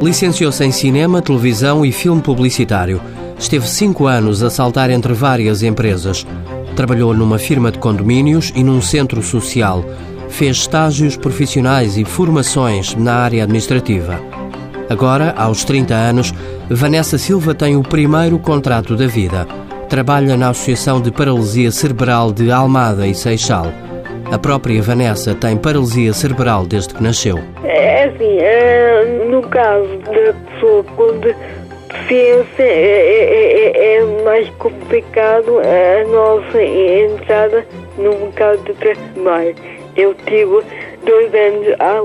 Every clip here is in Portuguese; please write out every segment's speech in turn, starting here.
Licenciou-se em cinema, televisão e filme publicitário. Esteve cinco anos a saltar entre várias empresas. Trabalhou numa firma de condomínios e num centro social. Fez estágios profissionais e formações na área administrativa. Agora, aos 30 anos, Vanessa Silva tem o primeiro contrato da vida. Trabalha na Associação de Paralisia Cerebral de Almada e Seixal. A própria Vanessa tem paralisia cerebral desde que nasceu. É assim, é, no caso da pessoa com deficiência é, é, é, é mais complicado a nossa entrada no mercado de trabalho. Eu tive dois anos à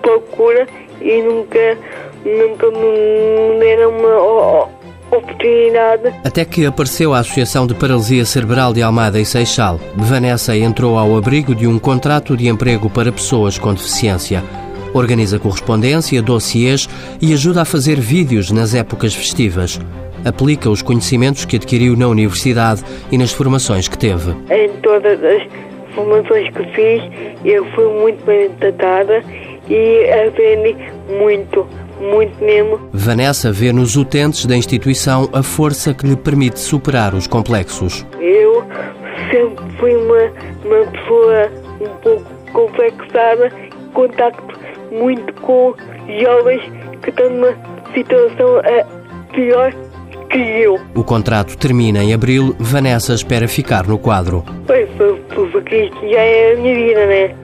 procura e nunca, nunca me deram uma oportunidade. Até que apareceu a Associação de Paralisia Cerebral de Almada e Seixal. Vanessa entrou ao abrigo de um contrato de emprego para pessoas com deficiência. Organiza correspondência, dossiês e ajuda a fazer vídeos nas épocas festivas. Aplica os conhecimentos que adquiriu na universidade e nas formações que teve. Em todas as formações que fiz, eu fui muito bem tratada e aprendi muito muito mesmo. Vanessa vê nos utentes da instituição a força que lhe permite superar os complexos. Eu sempre fui uma, uma pessoa um pouco complexada, contacto muito com jovens que estão numa situação uh, pior que eu. O contrato termina em abril. Vanessa espera ficar no quadro. Pois, porque isto já é a minha vida, né?